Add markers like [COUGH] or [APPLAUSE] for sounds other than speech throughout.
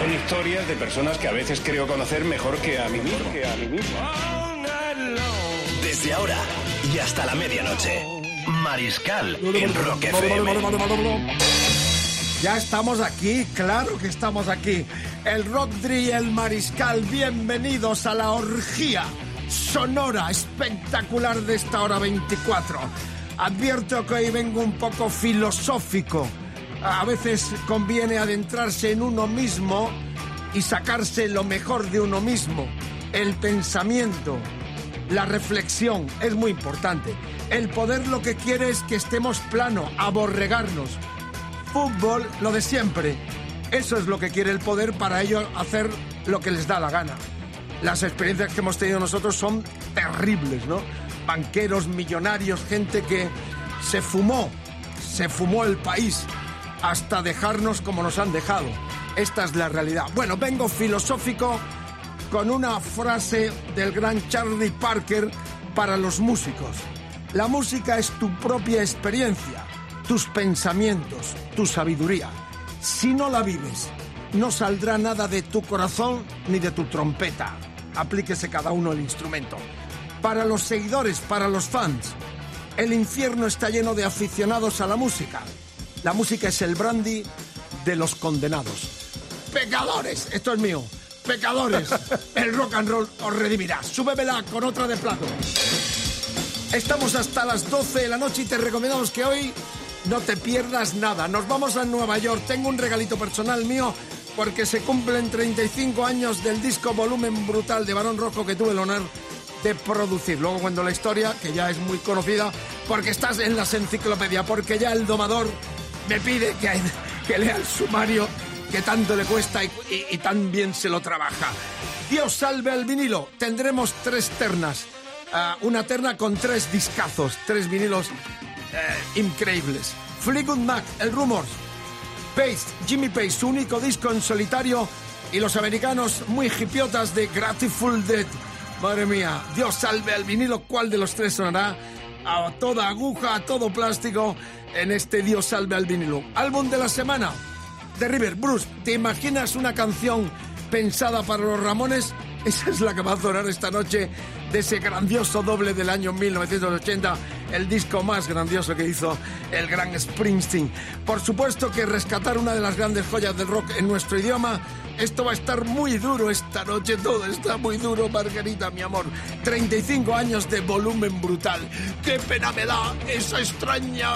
Son historias de personas que a veces creo conocer mejor que a mí mismo. Que a mí mismo. Desde ahora y hasta la medianoche. Mariscal en Rock FM. Ya estamos aquí, claro que estamos aquí. El Rodri y el Mariscal, bienvenidos a la orgía sonora espectacular de esta hora 24. Advierto que hoy vengo un poco filosófico. A veces conviene adentrarse en uno mismo y sacarse lo mejor de uno mismo. El pensamiento, la reflexión es muy importante. El poder lo que quiere es que estemos plano, aborregarnos. Fútbol, lo de siempre. Eso es lo que quiere el poder para ellos hacer lo que les da la gana. Las experiencias que hemos tenido nosotros son terribles, ¿no? Banqueros, millonarios, gente que se fumó, se fumó el país hasta dejarnos como nos han dejado. Esta es la realidad. Bueno, vengo filosófico con una frase del gran Charlie Parker para los músicos. La música es tu propia experiencia, tus pensamientos, tu sabiduría. Si no la vives, no saldrá nada de tu corazón ni de tu trompeta. Aplíquese cada uno el instrumento. Para los seguidores, para los fans, el infierno está lleno de aficionados a la música. La música es el brandy de los condenados. Pecadores, esto es mío. Pecadores, [LAUGHS] el rock and roll os redimirá. Súbemela con otra de plato. Estamos hasta las 12 de la noche y te recomendamos que hoy no te pierdas nada. Nos vamos a Nueva York. Tengo un regalito personal mío porque se cumplen 35 años del disco Volumen Brutal de Barón Rojo que tuve el honor de producir. Luego cuento la historia, que ya es muy conocida, porque estás en las enciclopedias, porque ya el domador me pide que, lea el sumario que tanto le cuesta y tan bien se lo trabaja. Dios salve al vinilo. Tendremos tres ternas. Ah, una terna con tres discazos, tres vinilos eh, increíbles. Fleetwood Mac, el Rumors, Pace, Jimmy Pace, su único disco en solitario y los americanos muy hipiotas de Grateful Dead. Madre mía, Dios salve al vinilo, ¿cuál de los tres sonará? A toda aguja, a todo plástico en este Dios salve al vinilo. Álbum de la semana de River. Bruce, ¿te imaginas una canción pensada para los Ramones? Esa es la que va a sonar esta noche de ese grandioso doble del año 1980, el disco más grandioso que hizo el gran Springsteen. Por supuesto que rescatar una de las grandes joyas del rock en nuestro idioma, esto va a estar muy duro esta noche, todo está muy duro, Margarita, mi amor. 35 años de volumen brutal. ¡Qué pena me da esa extraña...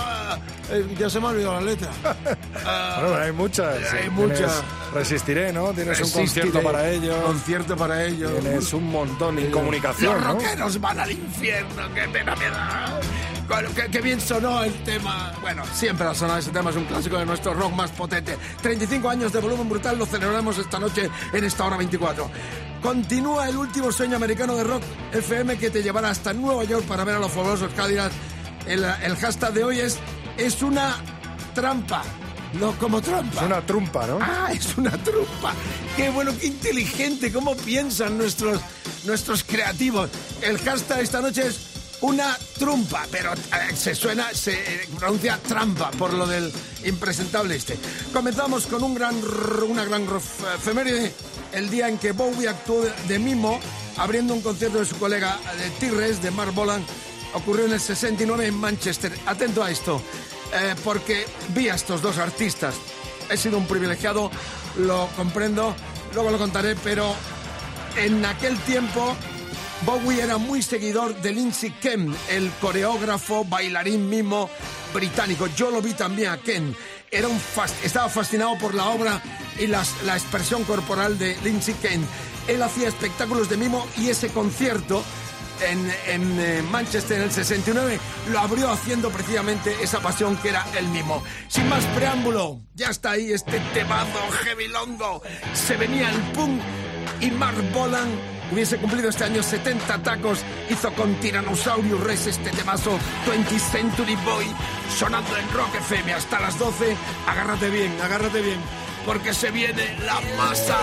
Eh, ya se me ha olvidado la letra. [LAUGHS] Bueno, hay muchas. Hay Tienes muchas. Resistiré, ¿no? Tienes un concierto para ellos. Concierto para ellos. Tienes un montón. Los comunicación, ¿no? rockeros van al infierno, qué pena me da. Qué, qué bien sonó el tema. Bueno, siempre ha sonado ese tema, es un clásico de nuestro rock más potente. 35 años de volumen brutal lo celebramos esta noche en esta hora 24. Continúa el último sueño americano de rock FM que te llevará hasta Nueva York para ver a los fabulosos Cadillacs. El, el hashtag de hoy es es una trampa. No como trampa. Es una trumpa, ¿no? Ah, es una trompa. Qué bueno, qué inteligente, cómo piensan nuestros, nuestros creativos. El hashtag esta noche es una trumpa, pero eh, se suena, se eh, pronuncia trampa por lo del impresentable este. Comenzamos con un gran, una gran efeméride, el día en que Bowie actuó de, mimo abriendo un concierto de su colega de Tigres, de Mark Bolan, ocurrió en el 69 en Manchester. Atento a esto, eh, porque vi a estos dos artistas. He sido un privilegiado, lo comprendo, luego lo contaré, pero en aquel tiempo Bowie era muy seguidor de Lindsay Kemp, el coreógrafo, bailarín mimo británico. Yo lo vi también a Ken. Era un estaba fascinado por la obra y la expresión corporal de Lindsay Kemp. Él hacía espectáculos de mimo y ese concierto en, en, eh, Manchester en el 69 lo abrió haciendo precisamente esa pasión que era el mimo. Sin más preámbulo, ya está ahí este temazo heavy longo. Se venía el punk y Mark Bolan Hubiese cumplido este año 70 tacos, hizo con Tyrannosaurus Rex este temazo 20th Century Boy, sonando en Rock FM hasta las 12. Agárrate bien, agárrate bien, porque se viene la masa.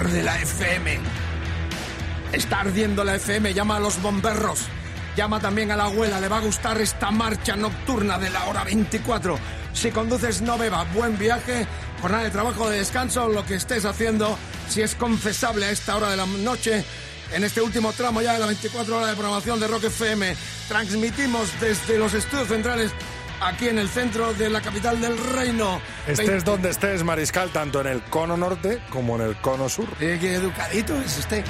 Arde, la FM. Está ardiendo la FM, llama a los bomberros. Llama también a la abuela, le va a gustar esta marcha nocturna de la hora 24. Si conduces, no beba. Buen viaje, jornada de trabajo, de descanso, lo que estés haciendo. Si es confesable a esta hora de la noche, en este último tramo ya de la 24 horas de programación de Rock FM, transmitimos desde los estudios centrales aquí en el centro de la capital del reino. Estés Veinte- donde estés, Mariscal, tanto en el cono norte como en el cono sur. Eh, qué educadito es usted.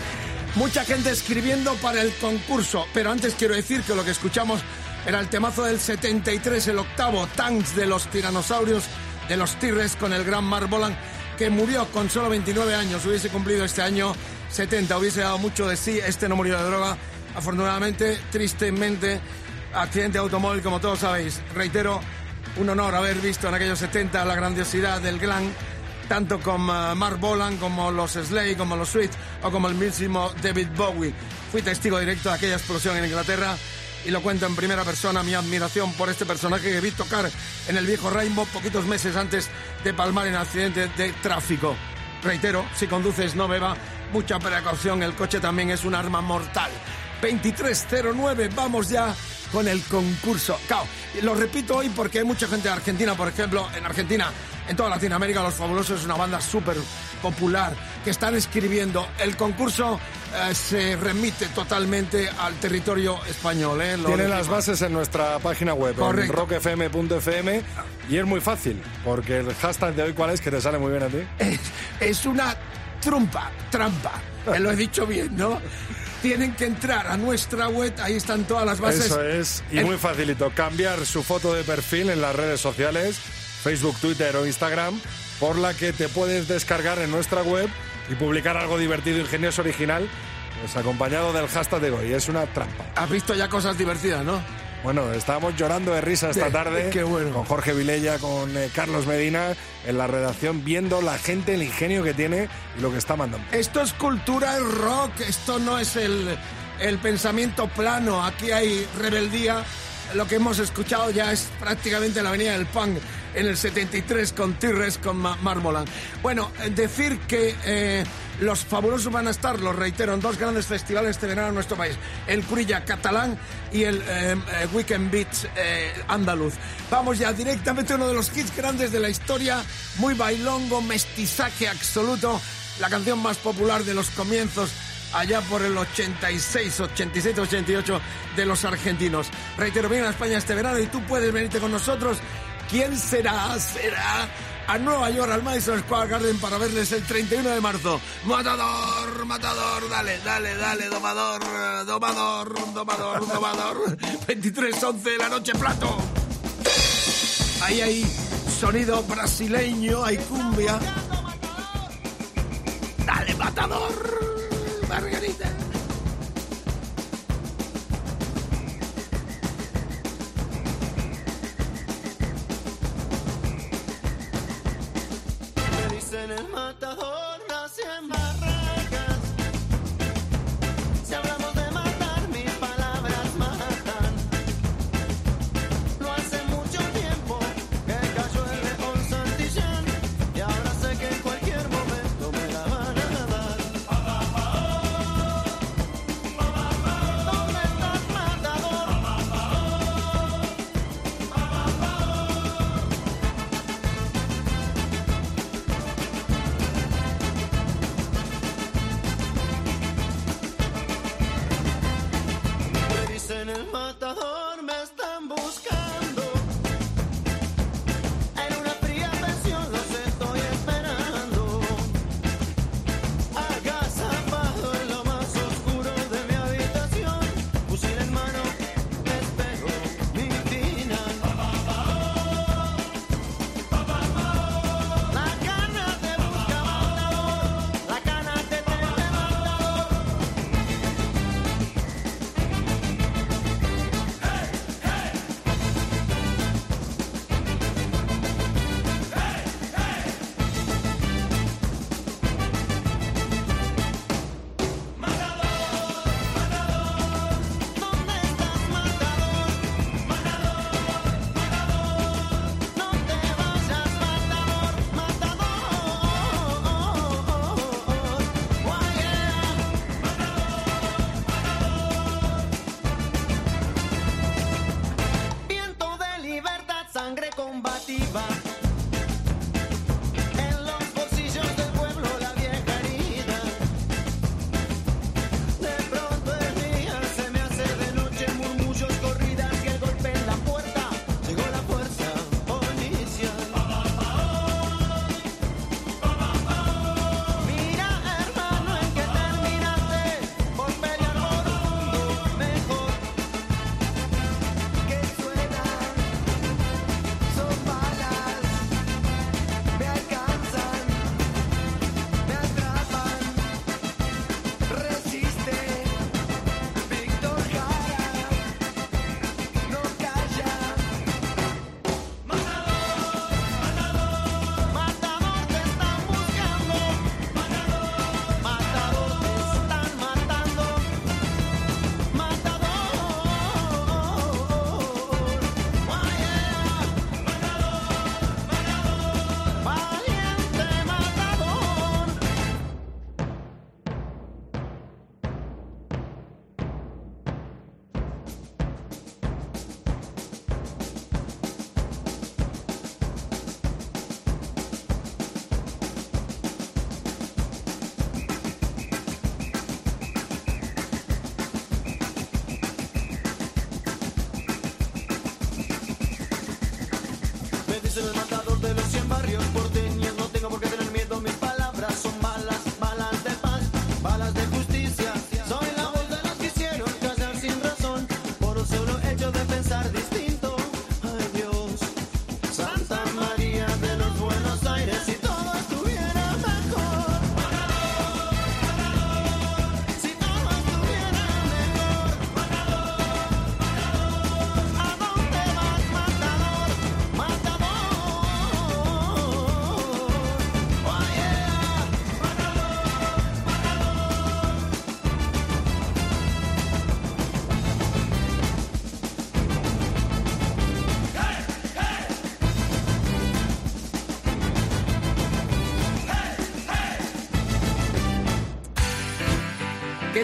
Mucha gente escribiendo para el concurso, pero antes quiero decir que lo que escuchamos era el temazo del 73, el octavo Tanks de los tiranosaurios, de los Tigres con el gran Mark Bolan, que murió con solo 29 años. Hubiese cumplido este año 70, hubiese dado mucho de sí. Este no murió de droga, afortunadamente, tristemente, accidente de automóvil, como todos sabéis. Reitero, un honor haber visto en aquellos 70 la grandiosidad del glam tanto con eh, Mark Bolan como los Slade, como los Sweet o como el mismo David Bowie. Fui testigo directo de aquella explosión en Inglaterra y lo cuento en primera persona mi admiración por este personaje que vi tocar en el viejo Rainbow poquitos meses antes de palmar en accidente de tráfico. Reitero, si conduces no beba, mucha precaución, el coche también es un arma mortal. 2309, vamos ya con el concurso. Claro, lo repito hoy porque hay mucha gente de Argentina, por ejemplo, en Argentina, en toda Latinoamérica, Los Fabulosos es una banda súper popular que están escribiendo. El concurso eh, se remite totalmente al territorio español. ¿eh? Tiene las bases en nuestra página web, en Correcto. rockfm.fm, y es muy fácil, porque el hashtag de hoy, ¿cuál es? Que te sale muy bien a ti. es, [LAUGHS] es una trumpa, trampa. [LAUGHS] Eh, Lo he dicho bien, ¿no? Tienen que entrar a nuestra web, ahí están todas las bases. Eso es, y muy facilito. Cambiar su foto de perfil en las redes sociales, Facebook, Twitter o Instagram, por la que te puedes descargar en nuestra web y publicar algo divertido, ingenioso, original, pues acompañado del hashtag de hoy. Es una trampa. Has visto ya cosas divertidas, ¿no? Bueno, estábamos llorando de risa esta De- [LAUGHS] tarde qué bueno. con Jorge Vilella, con eh, Carlos Medina en la redacción, viendo la gente, el ingenio que tiene y lo que está mandando. Esto es cultura, es rock, esto no es el, el pensamiento plano, aquí hay rebeldía. Lo que hemos escuchado ya es prácticamente la avenida del punk en el 73 con Tirres, con Ma- Marmolan. Bueno, eh, decir que eh, los fabulosos van a estar, lo reitero, en dos grandes festivales este verano en nuestro país. El Curilla catalán y el eh, Weekend Beats eh, andaluz. Vamos ya directamente a uno de los hits grandes de la historia, muy bailongo, mestizaje absoluto, la canción más popular de los comienzos allá por el 86, 87, 88 de los argentinos. Reitero, viene a España este verano y tú puedes venirte con nosotros. ¿Quién será? Será a Nueva York, al Madison Square Garden para verles el 31 de marzo. Matador, matador, dale, dale, dale, domador, domador, domador, domador. [LAUGHS] 23-11 de la noche, plato. Ahí hay sonido brasileño, hay cumbia. Dale, matador, Margarita. Me dicen el matador,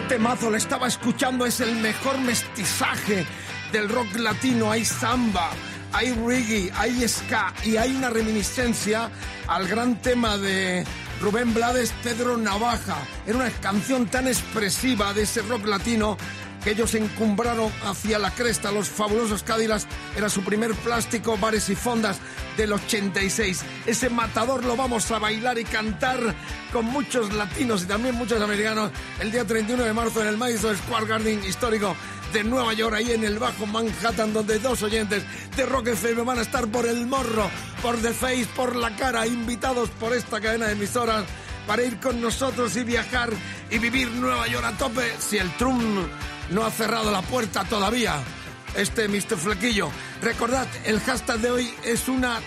temazo le estaba escuchando? Es el mejor mestizaje del rock latino. Hay samba, hay reggae, hay ska y hay una reminiscencia al gran tema de Rubén Blades, Pedro Navaja. Era una canción tan expresiva de ese rock latino que ellos encumbraron hacia la cresta. Los fabulosos Cádilas era su primer plástico, bares y fondas del 86. Ese matador lo vamos a bailar y cantar con muchos latinos y también muchos americanos el día 31 de marzo en el Madison Square Garden histórico de Nueva York, ahí en el Bajo Manhattan, donde dos oyentes de Rock FM van a estar por el morro, por The Face, por la cara, invitados por esta cadena de emisoras para ir con nosotros y viajar y vivir Nueva York a tope si el Trump no ha cerrado la puerta todavía. Este Mr. Flequillo. Recordad, el hashtag de hoy es una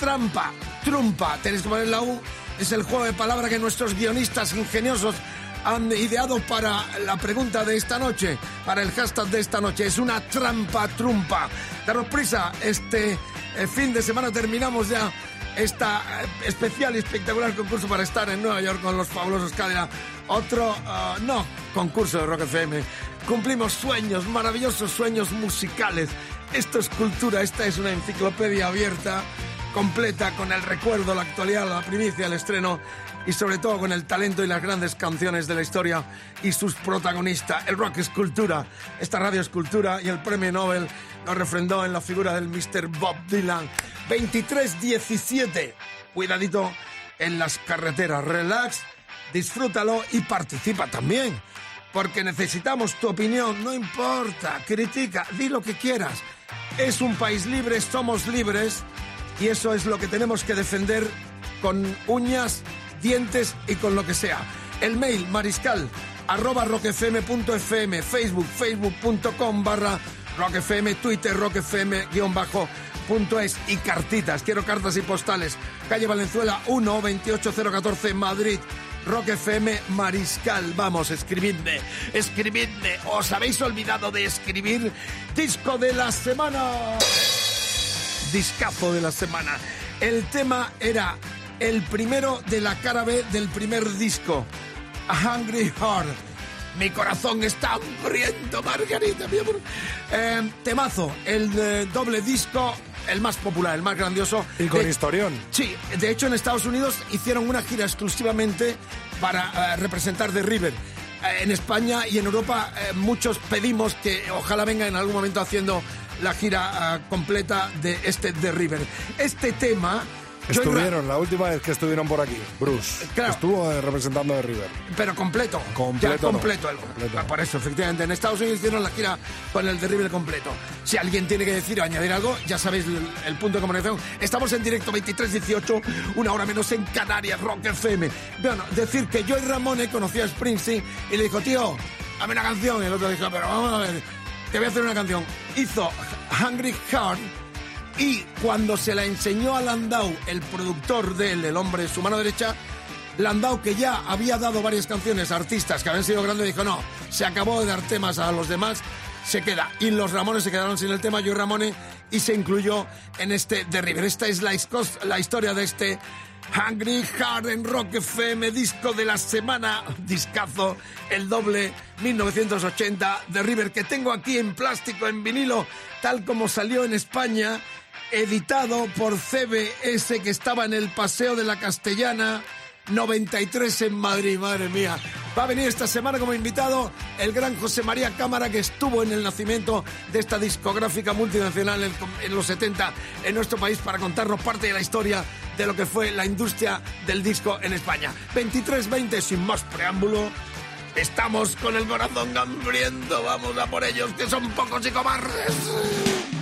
trampa, trumpa. Tenéis que poner la U. Es el juego de palabras que nuestros guionistas ingeniosos han ideado para la pregunta de esta noche, para el hashtag de esta noche. Es una trampa, trumpa. Daros prisa, este eh, fin de semana terminamos ya esta eh, especial y espectacular concurso para estar en Nueva York con los fabulosos Cadena. Otro, ah, no, concurso de Rock FM. Cumplimos sueños, maravillosos sueños musicales. Esto es cultura, esta es una enciclopedia abierta, completa, con el recuerdo, la actualidad, la primicia, el estreno y sobre todo con el talento y las grandes canciones de la historia y sus protagonistas. El rock es cultura, esta radio es cultura y el premio Nobel lo refrendó en la figura del Mr. Bob Dylan. 23-17. Cuidadito en las carreteras. Relax, disfrútalo y participa también. Porque necesitamos tu opinión, no importa, critica, di lo que quieras. Es un país libre, somos libres y eso es lo que tenemos que defender con uñas, dientes y con lo que sea. El mail mariscal arroba rockfm.fm, Facebook, facebook.com barra rockfm, Twitter rockfm guion bajo punto es y cartitas. Quiero cartas y postales. Calle Valenzuela 1 28014 Madrid. Rock FM Mariscal. Vamos, escribidme, escribidme. ¿Os habéis olvidado de escribir? Disco de la semana. Discazo de la semana. El tema era el primero de la cara B del primer disco. A Hungry Heart. Mi corazón está hambriento, Margarita, mi amor. Eh, temazo, el eh, doble disco, el más popular, el más grandioso. Y con De- historión. Sí, de hecho en Estados Unidos hicieron una gira exclusivamente para eh, representar The River. Eh, en España y en Europa muchos pedimos que ojalá venga en algún momento haciendo la gira completa de este The River. Este tema... ra- Estuvieron, la última vez que estuvieron por aquí, Bruce. Claro. Estuvo eh, representando de River. Pero completo. Completo Ya completo. no. el- Completo. Por eso, efectivamente. En Estados Unidos hicieron la gira con el Terrible completo. Si alguien tiene que decir o añadir algo, ya sabéis el, el punto de comunicación. Estamos en directo 23-18, una hora menos en Canarias, Rock FM. Bueno, decir que yo y Ramone conocí a Springsteen y le dijo, tío, dame una canción. Y el otro dijo, pero vamos a ver, te voy a hacer una canción. Hizo Hungry Heart y cuando se la enseñó a Landau, el productor de él, el hombre de su mano derecha, Landau, que ya había dado varias canciones a artistas que habían sido grandes, dijo, no, se acabó de dar temas a los demás, se queda. Y los Ramones se quedaron sin el tema, yo y Ramone, y se incluyó en este The River. Esta es la, historia de este Hungry Heart en Rock FM, disco de la semana, discazo, el doble 1980 The River, que tengo aquí en plástico, en vinilo, tal como salió en España, editado por CBS, que estaba en el Paseo de la Castellana. 93 en Madrid, madre mía. Va a venir esta semana como invitado el gran José María Cámara, que estuvo en el nacimiento de esta discográfica multinacional en, los 70 en nuestro país para contarnos parte de la historia de lo que fue la industria del disco en España. 23-20, sin más preámbulo. Estamos con el corazón hambriento, vamos a por ellos, que son pocos y cobardes.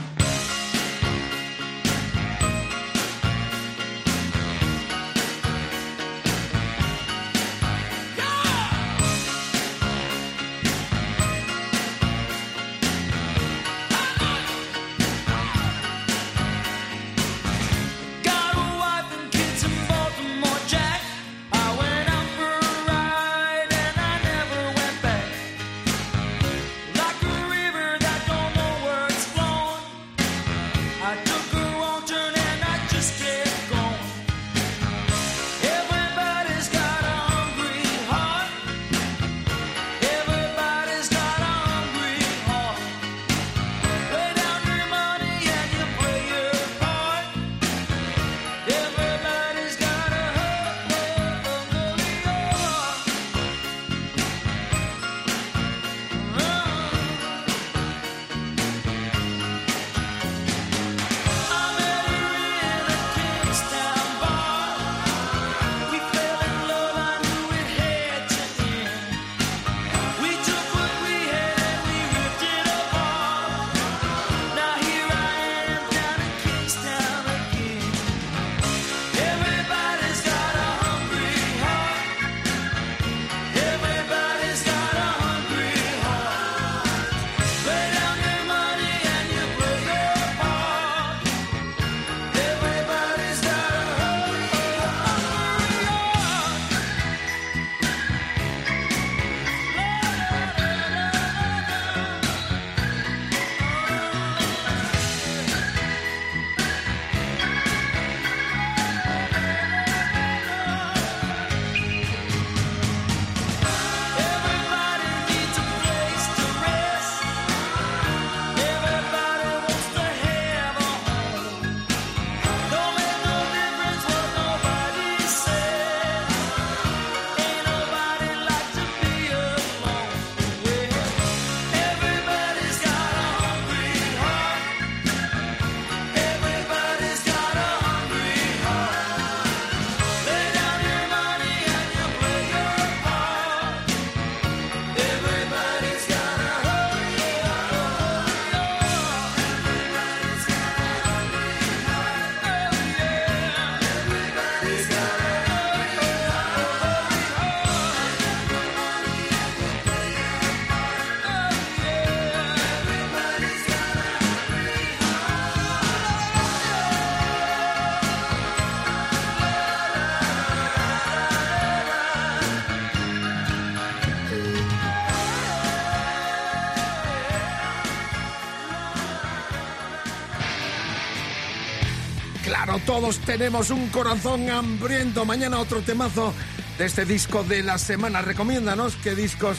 Todos tenemos un corazón hambriento. Mañana otro temazo de este disco de la semana. Recomiéndanos qué discos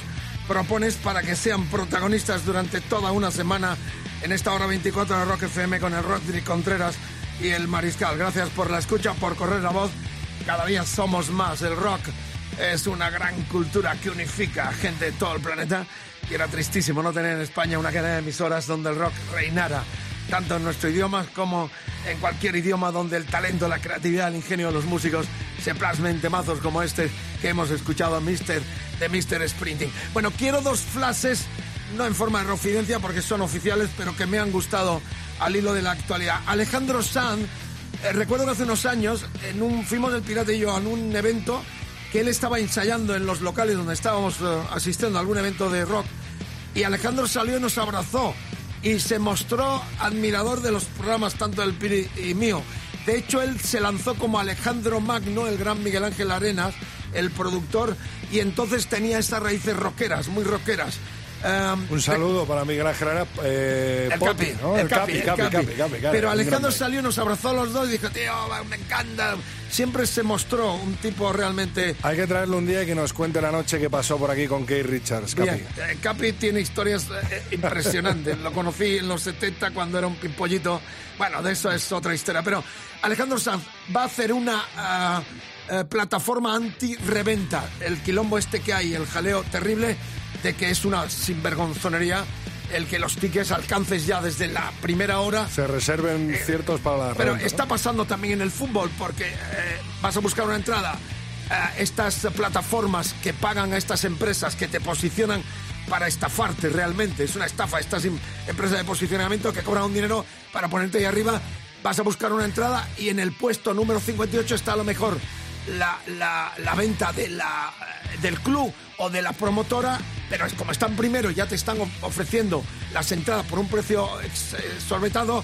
propones para que sean protagonistas durante toda una semana en esta hora 24 de Rock FM con el Rodri Contreras y el Mariscal. Gracias por la escucha, por correr la voz. Cada día somos más. El rock es una gran cultura que unifica a gente de todo el planeta. Y era tristísimo no tener en España una cadena de emisoras donde el rock reinara tanto en nuestro idioma como en cualquier idioma donde el talento, la creatividad, el ingenio de los músicos se plasmen en temazos como este que hemos escuchado Mister, de Mr. Sprinting. Bueno, quiero dos flashes, no en forma de confidencia porque son oficiales, pero que me han gustado al hilo de la actualidad. Alejandro Sanz, eh, recuerdo que hace unos años en un, fuimos el Pirata y yo a un evento que él estaba ensayando en los locales donde estábamos eh, asistiendo a algún evento de rock y Alejandro salió y nos abrazó y se mostró admirador de los programas tanto del Piri y mío. De hecho, él se lanzó como Alejandro Magno, el gran Miguel Ángel Arenas, el productor, y entonces tenía estas raíces rockeras, muy rockeras. Um, Un saludo para Miguel Ángel Herrera, eh, el Capi, ¿no? el Capi, el Capi, Capi. Capi, Capi, Pero Alejandro salió, nos abrazó a los dos y dijo, tío, me encanta. Siempre se mostró un tipo realmente... Hay que traerle un día y que nos cuente la noche que pasó por aquí con Kate Richards, Capi. Bien, eh, Capi tiene historias eh, impresionantes. Lo conocí en los 70 cuando era un pimpollito. Bueno, de eso es otra historia. Pero Alejandro Sanz va a hacer una eh, plataforma anti-reventa. El quilombo este que hay, el jaleo terrible de que es una sinvergonzonería el que los tickets alcances ya desde la primera hora. Se reserven ciertos para la Eh, Pero reventa, ¿no? está pasando también en el fútbol porque eh, vas a buscar una entrada. eh, estas plataformas que pagan a estas empresas que te posicionan para estafarte realmente. Es una estafa. Estas em- empresas de posicionamiento que cobran un dinero para ponerte ahí arriba. Vas a buscar una entrada y en el puesto número 58 está a lo mejor la, la- la venta de la, del club o de la promotora, pero es como están primero y ya te están of- ofreciendo las entradas por un precio ex- exorbitado,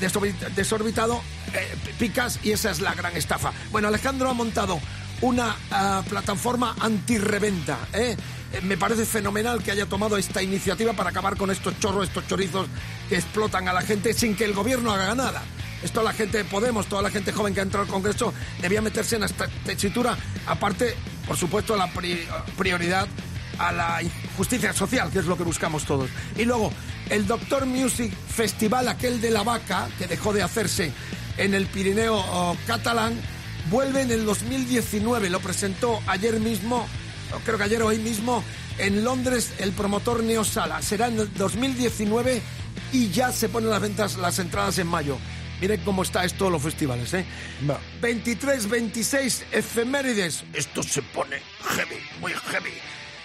desorbi- desorbitado, eh, picas y esa es la gran estafa. Bueno, Alejandro ha montado una ah, plataforma antirreventa. ¿eh? Eh, Me parece fenomenal que haya tomado esta iniciativa para acabar con estos chorros, estos chorizos que explotan a la gente sin que el gobierno haga nada. Esto la gente de Podemos, toda la gente joven que ha entrado al Congreso debía meterse en esta tesitura. Aparte, por supuesto, la pri- prioridad a la justicia social, que es lo que buscamos todos. Y luego, el Doctor Music Festival, aquel de la vaca, que dejó de hacerse en el Pirineo oh, catalán, vuelve en el 2019. Lo presentó ayer mismo, creo que ayer o hoy mismo, en Londres el promotor Neosala. Será en el 2019 y ya se ponen las ventas, las entradas en mayo. Miren cómo está esto de los festivales, ¿eh? Va. 23, 26, efemérides. Esto se pone heavy, muy heavy.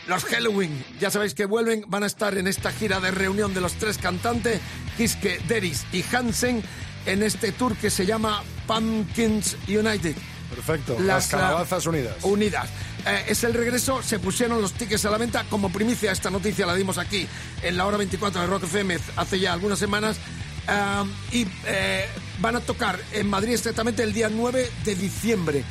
Los Halloween, ya sabéis que vuelven, van a estar en esta gira de reunión de los tres cantantes, Kiske, Deris y Hansen, en este tour que se llama Pumpkins United. Perfecto. Las, Las, calabazas ah, unidas. Unidas. Eh, es el regreso, se pusieron los tickets a la venta como primicia. Esta noticia la dimos aquí en la hora 24 de Rock FM hace ya algunas semanas. Y eh, van a tocar en Madrid exactamente el día 9 de diciembre.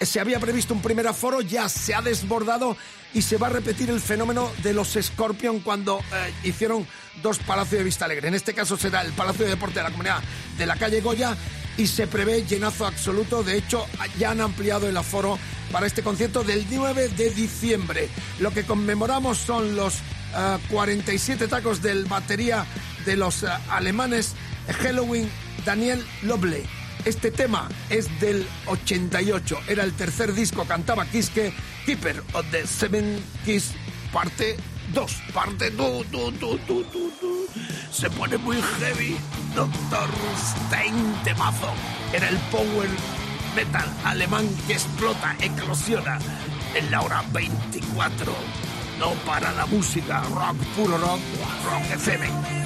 Se había previsto un primer aforo, ya se ha desbordado y se va a repetir el fenómeno de los Scorpion cuando eh, hicieron dos Palacios de Vista Alegre. En este caso será el Palacio de Deporte de la Comunidad de la calle Goya y se prevé llenazo absoluto. De hecho, ya han ampliado el aforo para este concierto del 9 de diciembre. Lo que conmemoramos son los ah, 47 tacos del batería de los ah, alemanes Halloween Daniel Loble. Este tema es del 88, era el tercer disco, cantaba Kiske, Keeper of the Seven Kiss, parte 2, parte 2, se pone muy heavy, Doctor Stein temazo, era el power metal alemán que explota, eclosiona en la hora 24, no para la música, rock, puro rock, rock FM.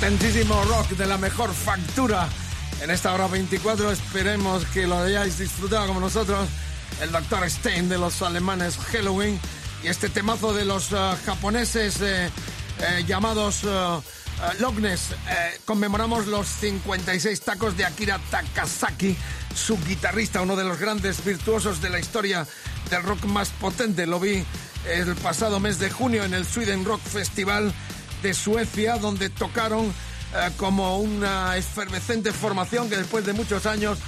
potentísimo rock de la mejor factura. En esta hora 24 esperemos que lo hayáis disfrutado como nosotros. El Dr. Stein de los alemanes Halloween y este temazo de los uh, japoneses eh, eh, llamados eh, eh, uh, uh, Lognes. Eh, conmemoramos los 56 tacos de Akira Takasaki, su guitarrista, uno de los grandes virtuosos de la historia del rock más potente. Lo vi el pasado mes de junio en el Sweden Rock Festival de Suecia, donde tocaron eh, como una efervescente formación que después de muchos años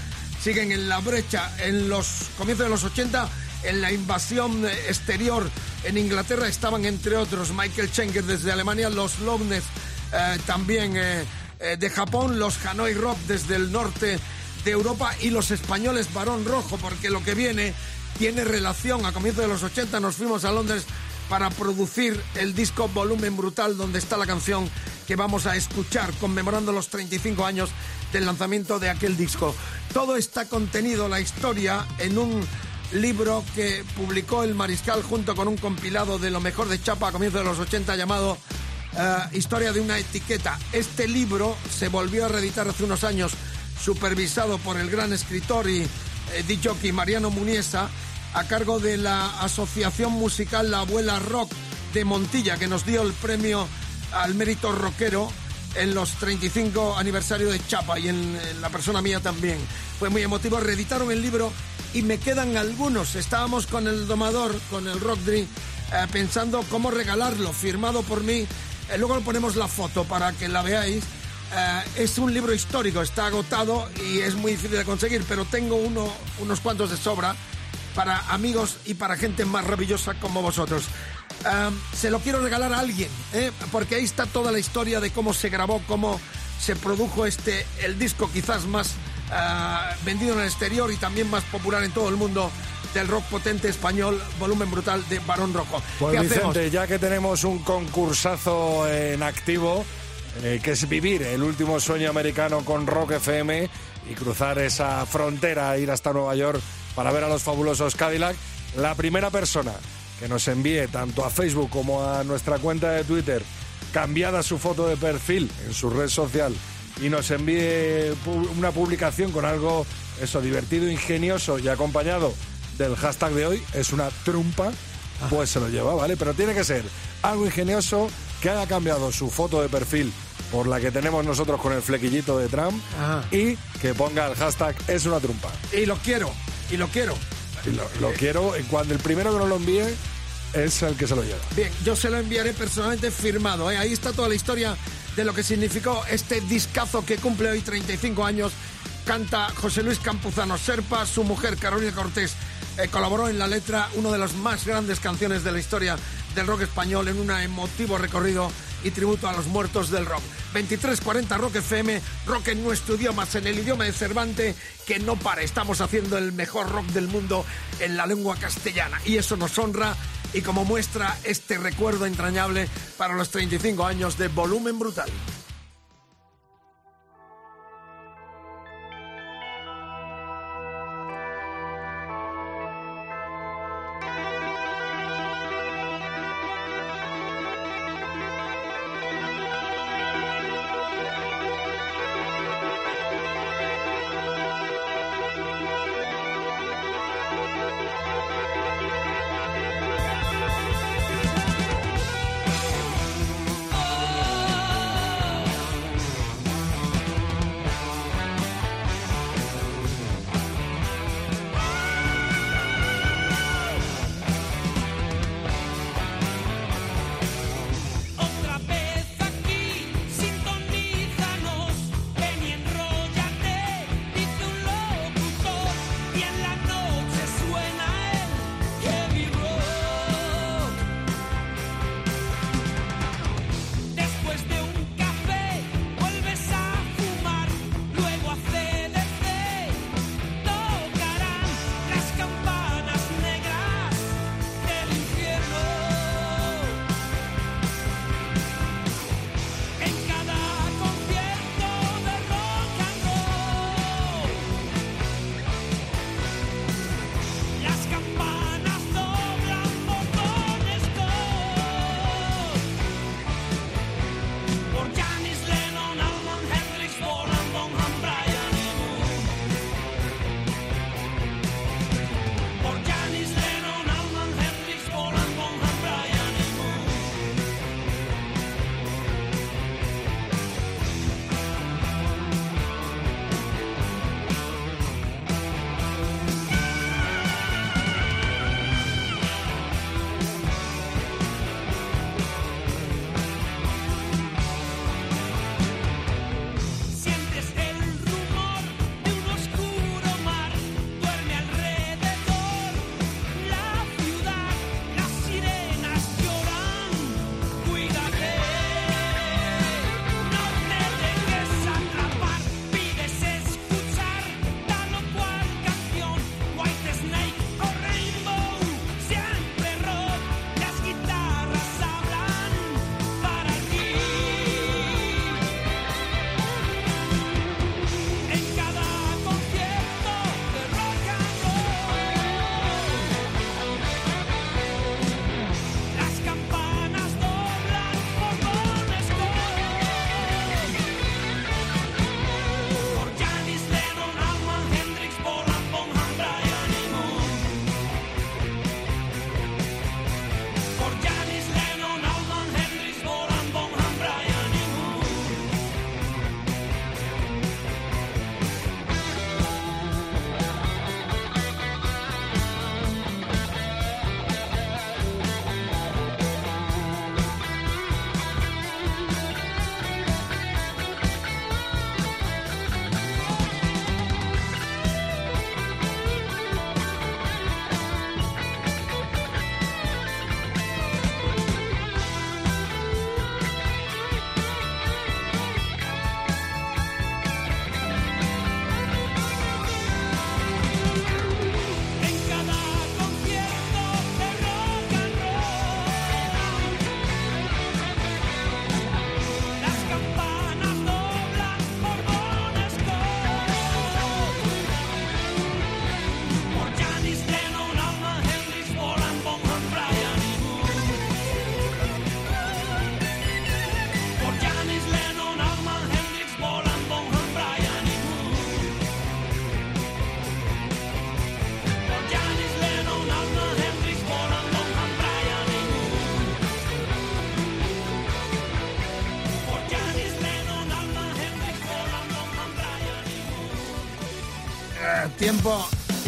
siguen en la brecha. En los comienzos de los 80, en la invasión exterior en Inglaterra estaban entre otros Michael Schenker desde Alemania, los Loveness eh, también eh, eh, de Japón, los Hanoi Rock desde el norte de Europa y los españoles Barón Rojo, porque lo que viene tiene relación. A comienzos de los 80 nos fuimos a Londres para producir el disco Volumen Brutal, donde está la canción que vamos a escuchar, conmemorando los 35 años del lanzamiento de aquel disco. Todo está contenido, la historia, en un libro que publicó el Mariscal junto con un compilado de lo mejor de Chapa a comienzos de los 80 llamado eh, Historia de una etiqueta. Este libro se volvió a reeditar hace unos años, supervisado por el gran escritor y eh, Mariano Muniesa, a cargo de la Asociación Musical La Abuela Rock de Montilla, que nos dio el premio al mérito rockero en los 35 aniversario de Chapa y en, la persona mía también. Fue muy emotivo. Reeditaron el libro y me quedan algunos. Estábamos con el domador, con el Rock Dream, eh, pensando cómo regalarlo, firmado por mí. Eh, luego ponemos la foto para que la veáis. Eh, es un libro histórico, está agotado y es muy difícil de conseguir, pero tengo uno, unos cuantos de sobra para amigos y para gente maravillosa como vosotros. Um, se lo quiero regalar a alguien, ¿eh? porque ahí está toda la historia de cómo se grabó, cómo se produjo este, el disco quizás más uh, vendido en el exterior y también más popular en todo el mundo del rock potente español, volumen brutal de Barón Rojo. Pues ¿Qué Vicente, hacemos? ya que tenemos un concursazo en activo, eh, que es vivir el último sueño americano con Rock FM y cruzar esa frontera, ir hasta Nueva York para ver a los fabulosos Cadillac, la primera persona que nos envíe tanto a Facebook como a nuestra cuenta de Twitter cambiada su foto de perfil en su red social y nos envíe una publicación con algo eso divertido, ingenioso y acompañado del hashtag de hoy es una trumpa, pues se lo lleva, ¿vale? Pero tiene que ser algo ingenioso que haya cambiado su foto de perfil por la que tenemos nosotros con el flequillito de Trump Ajá. y que ponga el hashtag es una trumpa. Y lo quiero, y lo quiero. Y lo, lo quiero, cuando el primero que nos lo envíe es el que se lo lleva. Bien, yo se lo enviaré personalmente firmado. ¿eh? Ahí está toda la historia de lo que significó este discazo que cumple hoy 35 años. Canta José Luis Campuzano Serpa, su mujer Carolina Cortés eh, colaboró en la letra, una de las más grandes canciones de la historia del rock español en un emotivo recorrido y tributo a los muertos del rock. 2340 Rock FM, rock en nuestro idioma, en el idioma de Cervantes, que no para. Estamos haciendo el mejor rock del mundo en la lengua castellana y eso nos honra y como muestra este recuerdo entrañable para los 35 años de volumen brutal.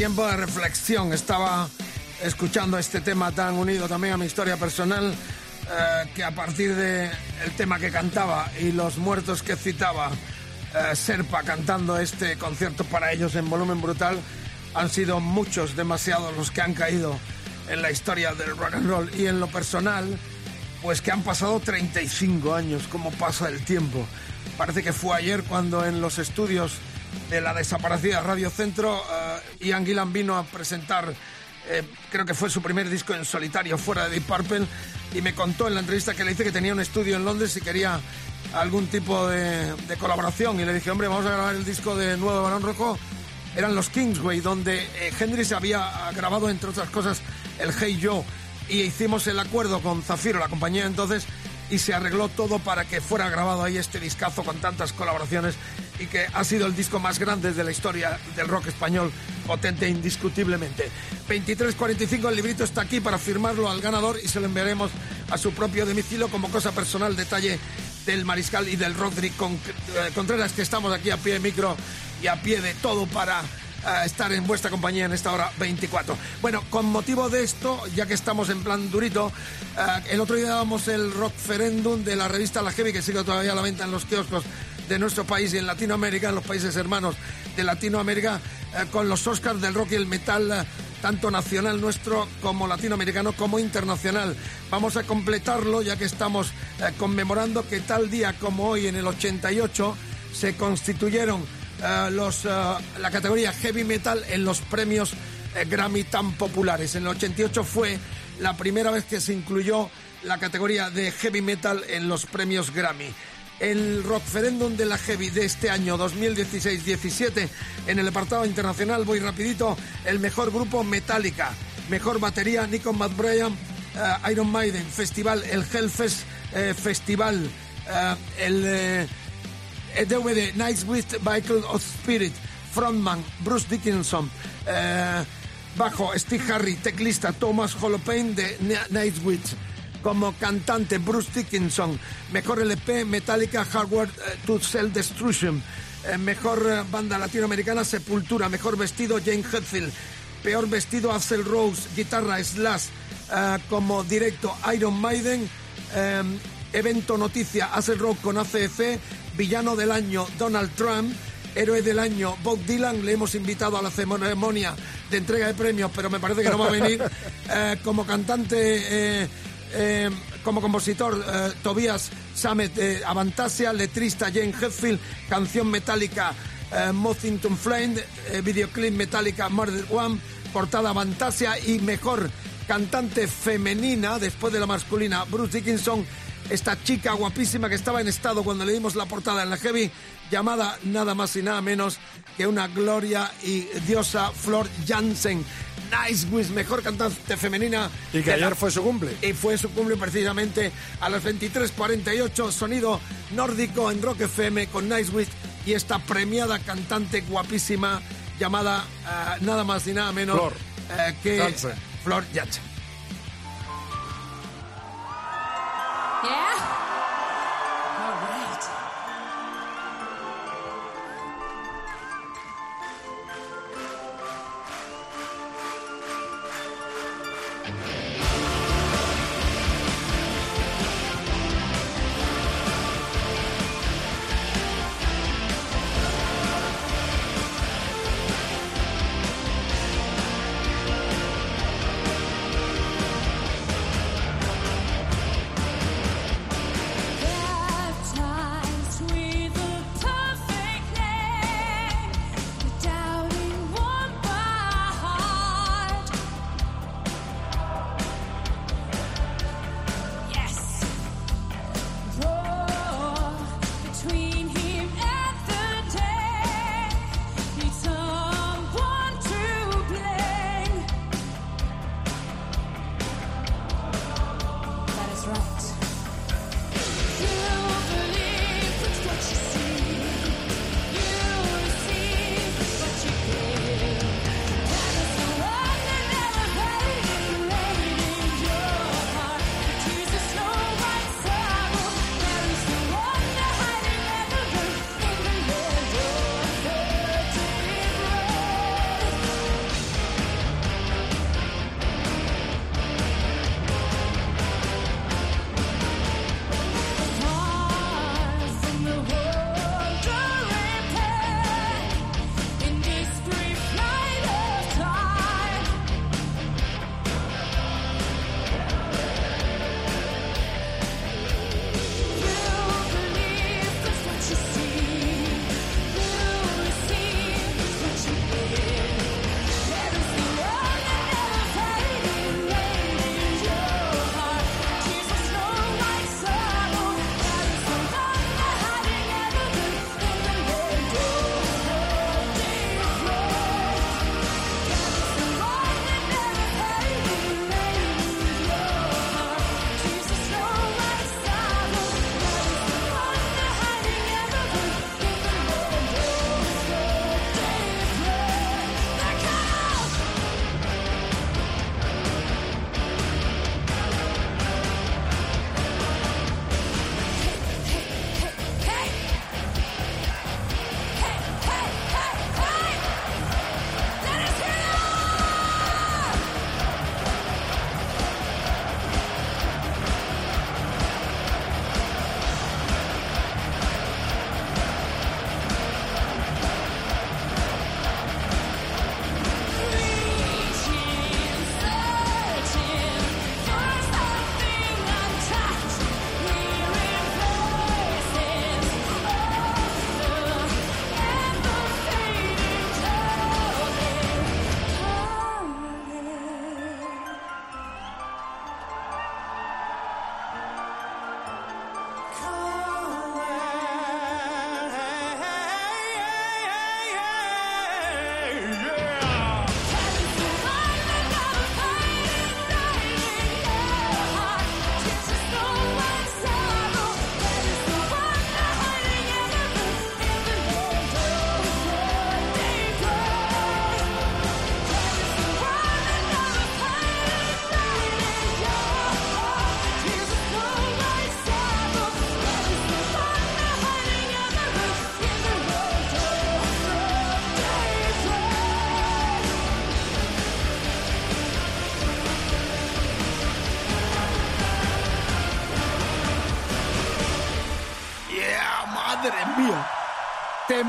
Tiempo, de reflexión. Estaba escuchando este tema tan unido también a mi historia personal, eh, que a partir del el tema que cantaba y los muertos que citaba eh, Serpa cantando este concierto para ellos en volumen brutal, han sido muchos, demasiados los que han caído en la historia del rock and roll y en lo personal, pues que han pasado 35 años, como pasa el tiempo. Parece que fue ayer cuando en los estudios de la desaparecida Radio Centro, eh, Ian Gillan vino a presentar, eh, creo que fue su primer disco en solitario fuera de Deep Purple, y me contó en la entrevista que le hice que tenía un estudio en Londres y quería algún tipo de, colaboración. Y le dije, hombre, vamos a grabar el disco de Nuevo Balón Rojo. Eran los Kingsway, donde eh, Hendrix había grabado, entre otras cosas, el Hey Joe. Y hicimos el acuerdo con Zafiro, la compañía entonces, y se arregló todo para que fuera grabado ahí este discazo con tantas colaboraciones y que ha sido el disco más grande de la historia del rock español, potente indiscutiblemente. 23.45, el librito está aquí para firmarlo al ganador y se lo enviaremos a su propio domicilio como cosa personal, detalle del Mariscal y del Rodri eh, Contreras, que estamos aquí a pie de micro y a pie de todo para eh, estar en vuestra compañía en esta hora 24. Bueno, con motivo de esto, ya que estamos en plan durito, eh, el otro día dábamos el Rockferendum de la revista La Heavy, que sigue todavía a la venta en los kioscos de nuestro país y en Latinoamérica, en los países hermanos de Latinoamérica, eh, con los Oscars del rock y el metal, eh, tanto nacional nuestro como latinoamericano como internacional. Vamos a completarlo ya que estamos conmemorando que tal día como hoy, en el 88, se constituyeron eh, los, eh, la categoría heavy metal en los premios eh, Grammy tan populares. En el 88 fue la primera vez que se incluyó la categoría de heavy metal en los premios Grammy. El Rockferendum de la Heavy de este año 2016-17 en el apartado internacional, voy rapidito, el mejor grupo Metallica, mejor batería Nico McBrien, eh, Iron Maiden, festival el Hellfest Festival, el DVD Nights with Michael of Spirit, frontman Bruce Dickinson, eh, bajo Steve Harry, teclista Thomas Holopain de Nights with, como cantante Bruce Dickinson, mejor LP Metallica Hardware eh, to Self Destruction, eh, mejor eh, banda latinoamericana Sepultura, mejor vestido Jane Hetfield, peor vestido Axel Rose, guitarra Slash, eh, como directo Iron Maiden, eh, evento noticia Axel Rock con ACF, villano del año Donald Trump, héroe del año Bob Dylan, le hemos invitado a la ceremonia de entrega de premios, pero me parece que no va a venir. [LAUGHS] Eh, como cantante, eh, eh, como compositor, Tobias Sammet de Avantasia, letrista Jane Hetfield, canción metálica Mothington Flame, videoclip metálica Murder One, portada Avantasia y mejor cantante femenina después de la masculina Bruce Dickinson esta chica guapísima que estaba en estado cuando le dimos la portada en la Heavy, llamada nada más y nada menos que una gloria y diosa Flor Jansen. Nice Wish, mejor cantante femenina. Y que la- ayer fue su cumple. y fue su cumple precisamente a las 23.48, sonido nórdico en Rock FM con Nice Wish y esta premiada cantante guapísima llamada eh, nada más y nada menos Flor eh, que Jansen. Flor Jansen. Yeah?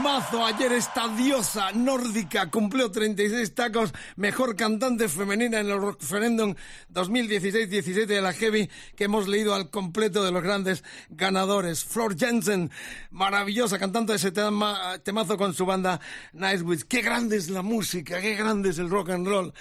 Temazo, ayer esta diosa nórdica cumplió 36 tacos, mejor cantante femenina en el referéndum 2016-17 de la Heavy que hemos leído al completo de los grandes ganadores. Flor Jensen, maravillosa cantante de ese tema- temazo con su banda Nice Witch. Qué grande es la música, qué grande es el rock and roll.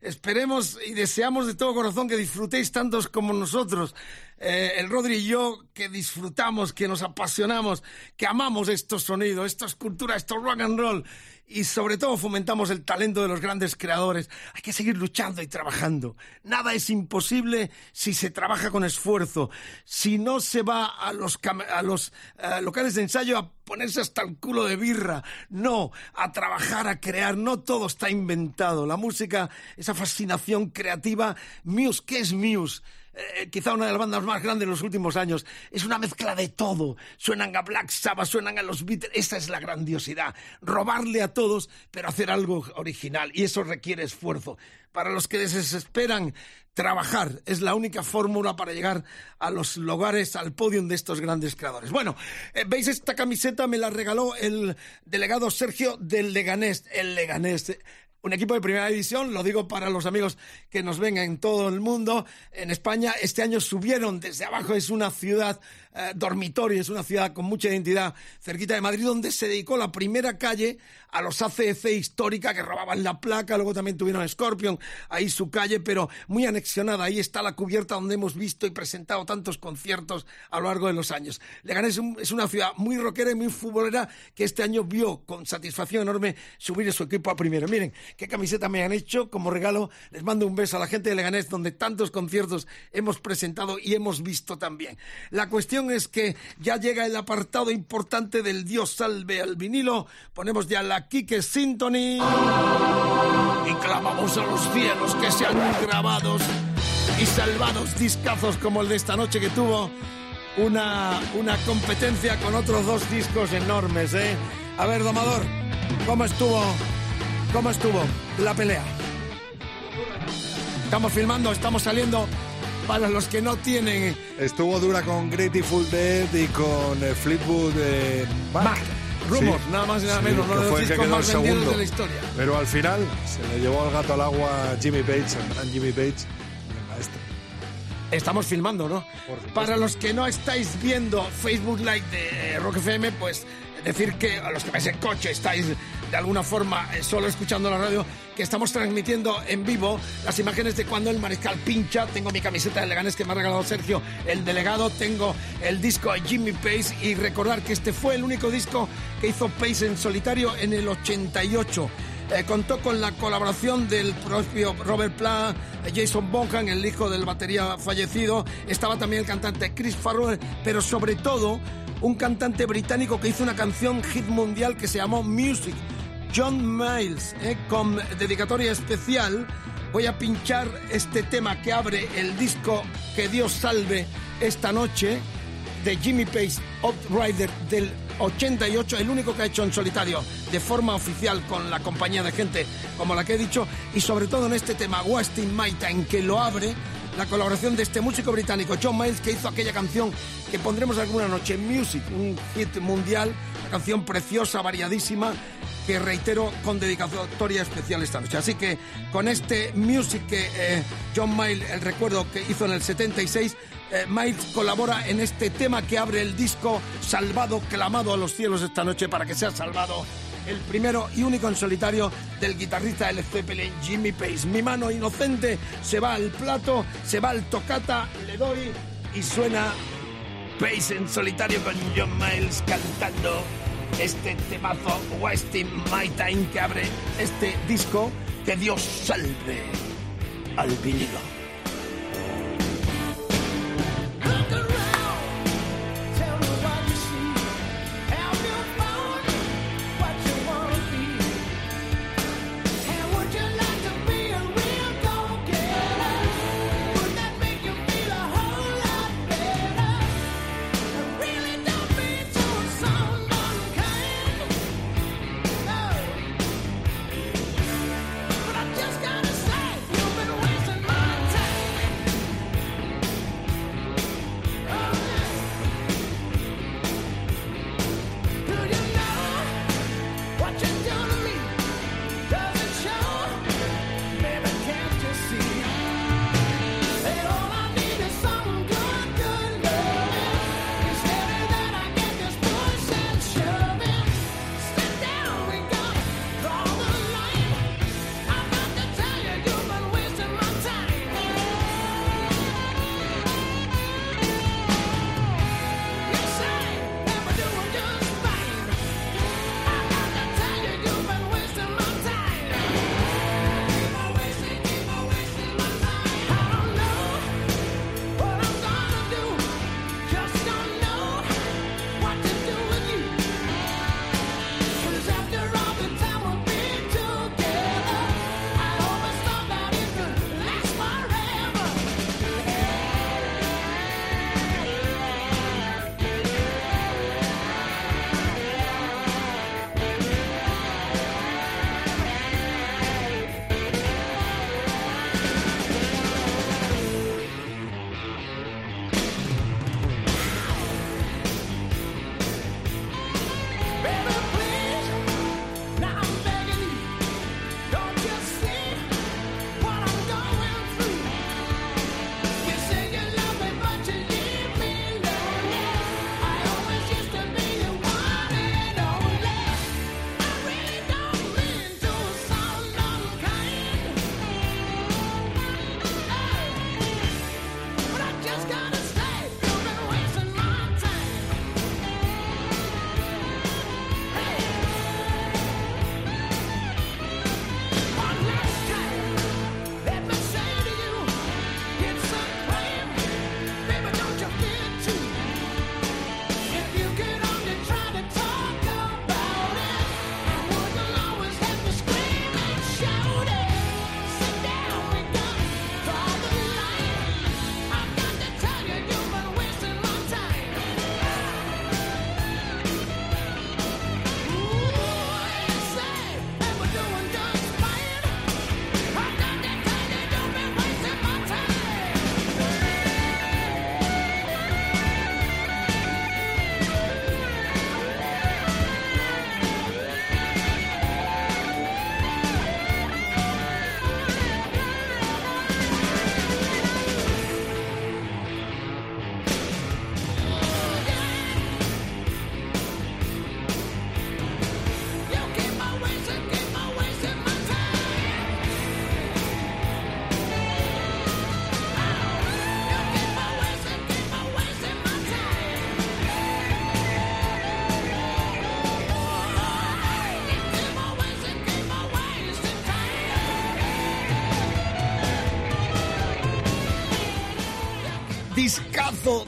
Esperemos y deseamos de todo corazón que disfrutéis tantos como nosotros. Eh, el Rodri y yo, que disfrutamos, que nos apasionamos, que amamos estos sonidos, esta cultura, estos rock and roll. Y sobre todo fomentamos el talento de los grandes creadores. Hay que seguir luchando y trabajando. Nada es imposible si se trabaja con esfuerzo. Si no se va a los, a los eh, locales de ensayo a ponerse hasta el culo de birra. No, a trabajar, a crear. No todo está inventado. La música, esa fascinación creativa. Muse, ¿qué es Muse? Eh, quizá una de las bandas más grandes de los últimos años. Es una mezcla de todo. Suenan a Black Sabbath, suenan a los Beatles. Esa es la grandiosidad. Robarle a todos, pero hacer algo original. Y eso requiere esfuerzo. Para los que desesperan, trabajar es la única fórmula para llegar a los lugares, al podium de estos grandes creadores. Bueno, eh, veis esta camiseta, me la regaló el delegado Sergio del Leganés. El Leganés. Un equipo de primera división, lo digo para los amigos que nos ven en todo el mundo. En España este año subieron desde abajo, es una ciudad eh, dormitorio, es una ciudad con mucha identidad cerquita de Madrid, donde se dedicó la primera calle a los ACC histórica que robaban la placa, luego también tuvieron Scorpion, ahí su calle, pero muy anexionada, ahí está la cubierta donde hemos visto y presentado tantos conciertos a lo largo de los años. Leganés es, un- es una ciudad muy rockera y muy futbolera que este año vio con satisfacción enorme subir su equipo a primero. Miren, qué camiseta me han hecho como regalo. Les mando un beso a la gente de Leganés, donde tantos conciertos hemos presentado y hemos visto también. La cuestión es que ya llega el apartado importante del Dios salve al vinilo. Ponemos ya la Kike Symphony y clamamos a los cielos que sean grabados y salvados discazos como el de esta noche que tuvo una, una competencia con otros dos discos enormes, ¿eh? A ver, Domador, ¿cómo estuvo, cómo estuvo la pelea? Estamos filmando, estamos saliendo para los que no tienen Estuvo dura con Grateful Dead y con eh, Fleetwood eh, Mac. Mac. Rumors, Sí. nada más y nada menos, de fue el que quedó el segundo. de la historia. Pero al final se le llevó al gato al agua Jimmy Page, el gran Jimmy Page, el maestro. Estamos filmando, ¿no? Para los que no estáis viendo Facebook Live de eh, Rock FM, pues decir que a los que vais en coche estáis de alguna forma eh, solo escuchando la radio, que estamos transmitiendo en vivo las imágenes de cuando el mariscal pincha. Tengo mi camiseta de Leganés que me ha regalado Sergio, el delegado. Tengo el disco de Jimmy Pace y recordar que este fue el único disco que hizo Pace en solitario en el 88. Eh, contó con la colaboración del propio Robert Plant, Jason Bonham, el hijo del batería fallecido. Estaba también el cantante Chris Farrell, pero sobre todo un cantante británico que hizo una canción hit mundial que se llamó Music, John Miles, eh, con dedicatoria especial. Voy a pinchar este tema que abre el disco Que Dios salve esta noche de Jimmy Page Outrider del 88, el único que ha hecho en solitario de forma oficial con la compañía de gente como la que he dicho y sobre todo en este tema Wasting My Time que lo abre la colaboración de este músico británico John Miles que hizo aquella canción que pondremos alguna noche Music, un hit mundial, una canción preciosa, variadísima que reitero con dedicatoria especial esta noche. Así que con este music que eh, John Miles, el recuerdo que hizo en el 76, eh, Miles colabora en este tema que abre el disco Salvado, clamado a los cielos esta noche para que sea salvado el primero y único en solitario del guitarrista del Zeppelin, Jimmy Page. Mi mano inocente se va al plato, se va al tocata, le doy y suena Pace en solitario con John Miles cantando este temazo Wasting My Time que abre este disco que Dios salve al vinilo.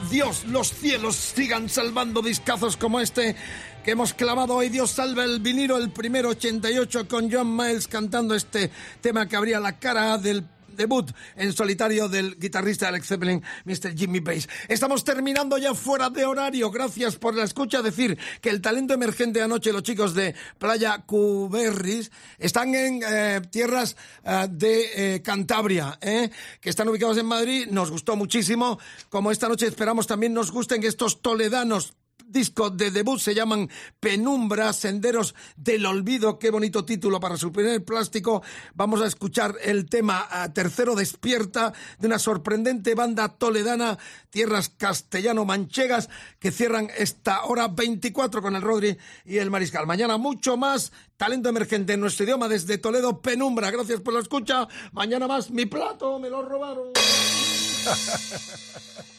Dios, los cielos sigan salvando discazos como este que hemos clavado hoy. Dios salva el vinilo, el primero 88 con John Miles cantando este tema que abría la cara del debut en solitario del guitarrista Alex Zeppelin, Mr. Jimmy Page. Estamos terminando ya fuera de horario. Gracias por la escucha. Decir que el talento emergente anoche, los chicos de Playa Cuberris, están en eh, tierras eh, de eh, Cantabria, que están ubicados en Madrid. Nos gustó muchísimo. Como esta noche esperamos también nos gusten estos toledanos disco de debut se llaman Penumbra, Senderos del Olvido. Qué bonito título para su primer plástico. Vamos a escuchar el tema ah, tercero despierta de una sorprendente banda toledana, tierras castellano-manchegas, que cierran esta hora 24 con el Rodri y el Mariscal. Mañana mucho más talento emergente en nuestro idioma desde Toledo, Penumbra. Gracias por la escucha. Mañana más mi plato, me lo robaron. [LAUGHS]